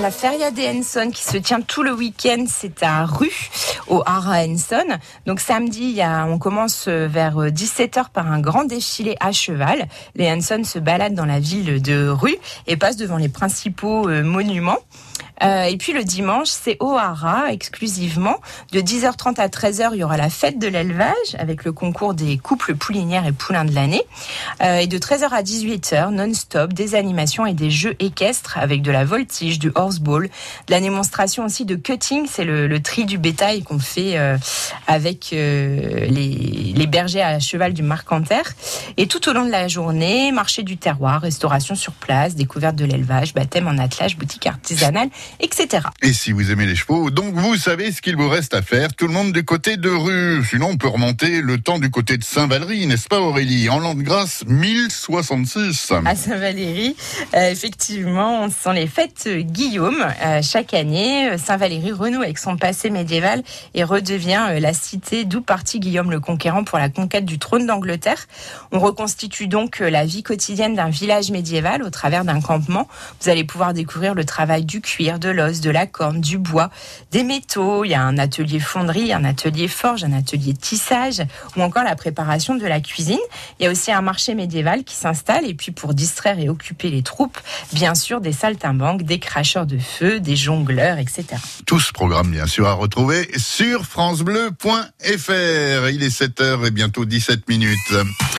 La Feria des Henson qui se tient tout le week-end, c'est à Rue, au Hara Henson. Donc samedi, on commence vers 17h par un grand défilé à cheval. Les Henson se baladent dans la ville de Rue et passent devant les principaux euh, monuments. Euh, et puis le dimanche, c'est au Hara exclusivement. De 10h30 à 13h, il y aura la fête de l'élevage avec le concours des couples poulinières et poulains de l'année. Euh, et de 13h à 18h, non-stop, des animations et des jeux équestres avec de la voltige, du horseball, de la démonstration aussi de cutting, c'est le, tri du bétail qu'on fait euh, avec les, bergers à cheval du Marcanter. Et tout au long de la journée, marché du terroir, restauration sur place, découverte de l'élevage, baptême en attelage, boutique artisanale, etc. Et si vous aimez les chevaux, donc vous savez ce qu'il vous reste à faire. Tout le monde du côté de rue. Sinon, on peut remonter le temps du côté de Saint-Valery, n'est-ce pas Aurélie? En l'an de grâce 1066. À Saint-Valery, euh, effectivement, ce sont les fêtes Guillaume. Euh, chaque année, Saint-Valery renoue avec son passé médiéval et redevient euh, la cité d'où partit Guillaume le Conquérant pour la conquête du trône d'Angleterre. On reconstitue donc euh, la vie quotidienne d'un village médiéval au travers d'un campement. Vous allez pouvoir découvrir le travail du cuir, de l'os, de la corne, du bois, des métaux. Il y a un atelier fonderie, un atelier forge, un atelier tissage ou encore la préparation de la cuisine. Il y a aussi un marché médiéval qui s'installe et puis pour distraire et occuper les troupes, bien sûr des saltimbanques, des cracheurs de feu, des jongleurs, etc. Tout ce programme, bien sûr, à retrouver sur francebleu.fr. Il est 7h et bientôt 17 minutes.